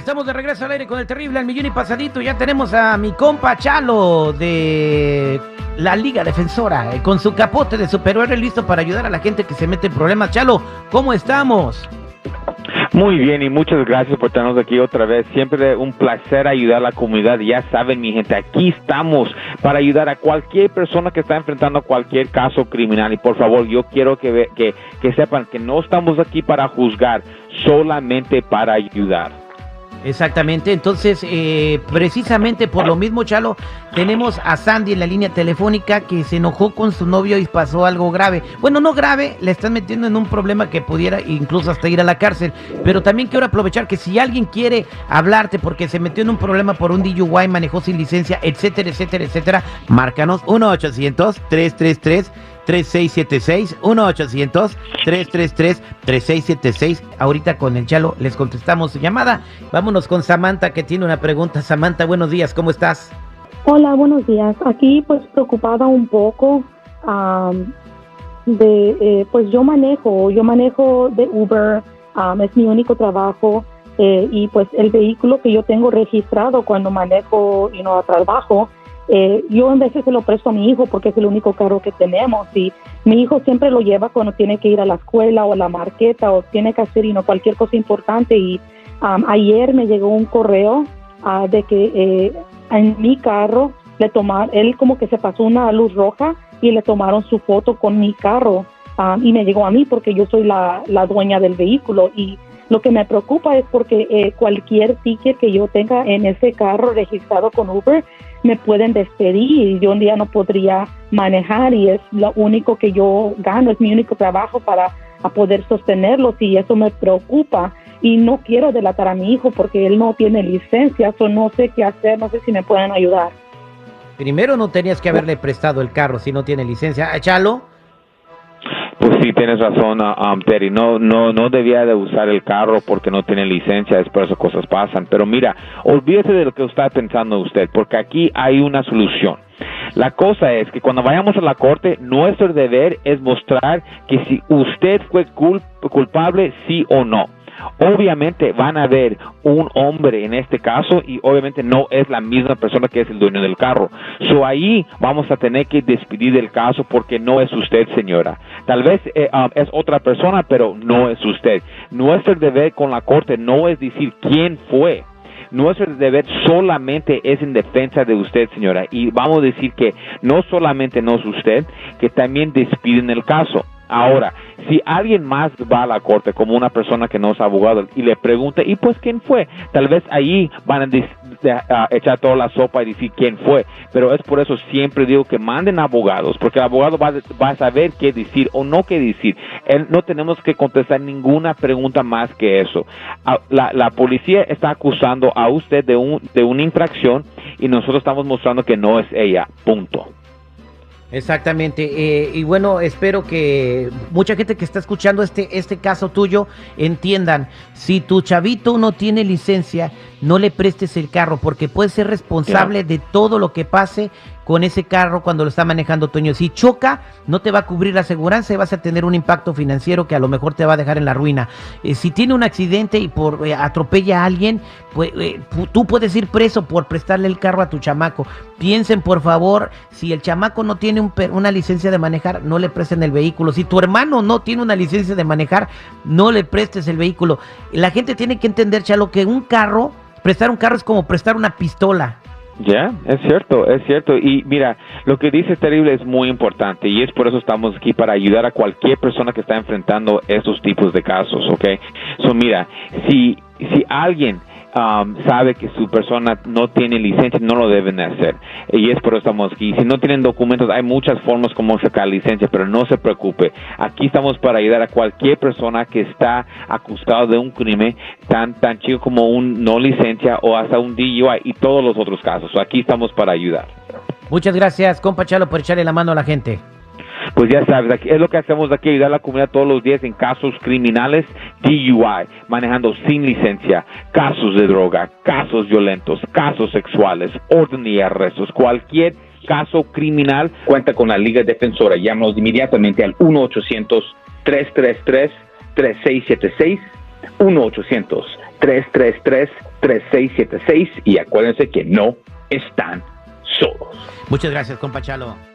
Estamos de regreso al aire con el terrible al millón y pasadito. Ya tenemos a mi compa Chalo de la Liga Defensora eh, con su capote de superhéroe listo para ayudar a la gente que se mete en problemas. Chalo, ¿cómo estamos? Muy bien y muchas gracias por tenernos aquí otra vez. Siempre un placer ayudar a la comunidad. Ya saben, mi gente, aquí estamos para ayudar a cualquier persona que está enfrentando cualquier caso criminal. Y por favor, yo quiero que, que, que sepan que no estamos aquí para juzgar, solamente para ayudar. Exactamente, entonces eh, precisamente por lo mismo, Chalo, tenemos a Sandy en la línea telefónica que se enojó con su novio y pasó algo grave. Bueno, no grave, le están metiendo en un problema que pudiera incluso hasta ir a la cárcel. Pero también quiero aprovechar que si alguien quiere hablarte porque se metió en un problema por un DUI, manejó sin licencia, etcétera, etcétera, etcétera, márcanos 1-800-333. 3676 1-800-333-3676. Ahorita con el Chalo les contestamos su llamada. Vámonos con Samantha que tiene una pregunta. Samantha, buenos días, ¿cómo estás? Hola, buenos días. Aquí pues preocupada un poco de, eh, pues yo manejo, yo manejo de Uber, es mi único trabajo eh, y pues el vehículo que yo tengo registrado cuando manejo y no a trabajo, eh, yo en veces se lo presto a mi hijo porque es el único carro que tenemos y mi hijo siempre lo lleva cuando tiene que ir a la escuela o a la marqueta o tiene que hacer y no cualquier cosa importante. Y am, ayer me llegó un correo ah, de que eh, en mi carro le tomaron, él como que se pasó una luz roja y le tomaron su foto con mi carro ah, y me llegó a mí porque yo soy la, la dueña del vehículo y lo que me preocupa es porque eh, cualquier ticket que yo tenga en ese carro registrado con Uber me pueden despedir y yo un día no podría manejar y es lo único que yo gano, es mi único trabajo para a poder sostenerlos y eso me preocupa y no quiero delatar a mi hijo porque él no tiene licencia, o no sé qué hacer, no sé si me pueden ayudar. Primero no tenías que haberle prestado el carro si no tiene licencia. Ah, Chalo, Pues sí, tienes razón, um, Terry. No, no, no debía de usar el carro porque no tiene licencia. Es por eso cosas pasan. Pero mira, olvídese de lo que está pensando usted, porque aquí hay una solución. La cosa es que cuando vayamos a la corte, nuestro deber es mostrar que si usted fue cul- culpable, sí o no. Obviamente van a ver un hombre en este caso y obviamente no es la misma persona que es el dueño del carro. So ahí vamos a tener que despedir el caso porque no es usted, señora. Tal vez eh, um, es otra persona, pero no es usted. Nuestro deber con la corte no es decir quién fue. Nuestro deber solamente es en defensa de usted, señora. Y vamos a decir que no solamente no es usted, que también despiden el caso. Ahora, si alguien más va a la corte como una persona que no es abogado y le pregunta, ¿y pues quién fue? Tal vez ahí van a, echar toda la sopa y decir quién fue. Pero es por eso siempre digo que manden abogados, porque el abogado va, a- saber qué decir o no qué decir. Él, no tenemos que contestar ninguna pregunta más que eso. A- La, la policía está acusando a usted de, un, de una infracción y nosotros estamos mostrando que no es ella. Punto. Exactamente. eh, y bueno, espero que mucha gente que está escuchando este, este caso tuyo entiendan, si tu chavito no tiene licencia, no le prestes el carro porque puede ser responsable de todo lo que pase con ese carro cuando lo está manejando Toño. Si choca, no te va a cubrir la aseguranza y vas a tener un impacto financiero que a lo mejor te va a dejar en la ruina. Eh, si tiene un accidente y por eh, atropella a alguien, pues eh, tú puedes ir preso por prestarle el carro a tu chamaco. Piensen por favor, si el chamaco no tiene un una licencia de manejar, no le presten el vehículo. Si tu hermano no tiene una licencia de manejar, no le prestes el vehículo. La gente tiene que entender, Chalo, que un carro, prestar un carro es como prestar una pistola. Ya, es cierto, es cierto. Y mira, lo que dice Terrible es muy importante y es por eso estamos aquí para ayudar a cualquier persona que está enfrentando estos tipos de casos, ¿ok? So, mira, si, si alguien um, sabe que su persona no tiene licencia, no lo deben de hacer. Y es por eso estamos aquí. Si no tienen documentos, hay muchas formas como sacar licencia, pero no se preocupe. Aquí estamos para ayudar a cualquier persona que está acusado de un crimen tan, tan chico como un no licencia o hasta un DUI y todos los otros casos. Aquí estamos para ayudar. Muchas gracias, compa Chalo, por echarle la mano a la gente. Pues ya sabes, aquí, es lo que hacemos aquí, ayudar a la comunidad todos los días en casos criminales, DUI, manejando sin licencia, casos de droga, casos violentos, casos sexuales, orden y arrestos, cualquier caso criminal. Cuenta con la Liga Defensora. Llámanos inmediatamente al 1-800-333-3676. 1-800-333-3676. Y acuérdense que no están solos. Muchas gracias, compa Chalo.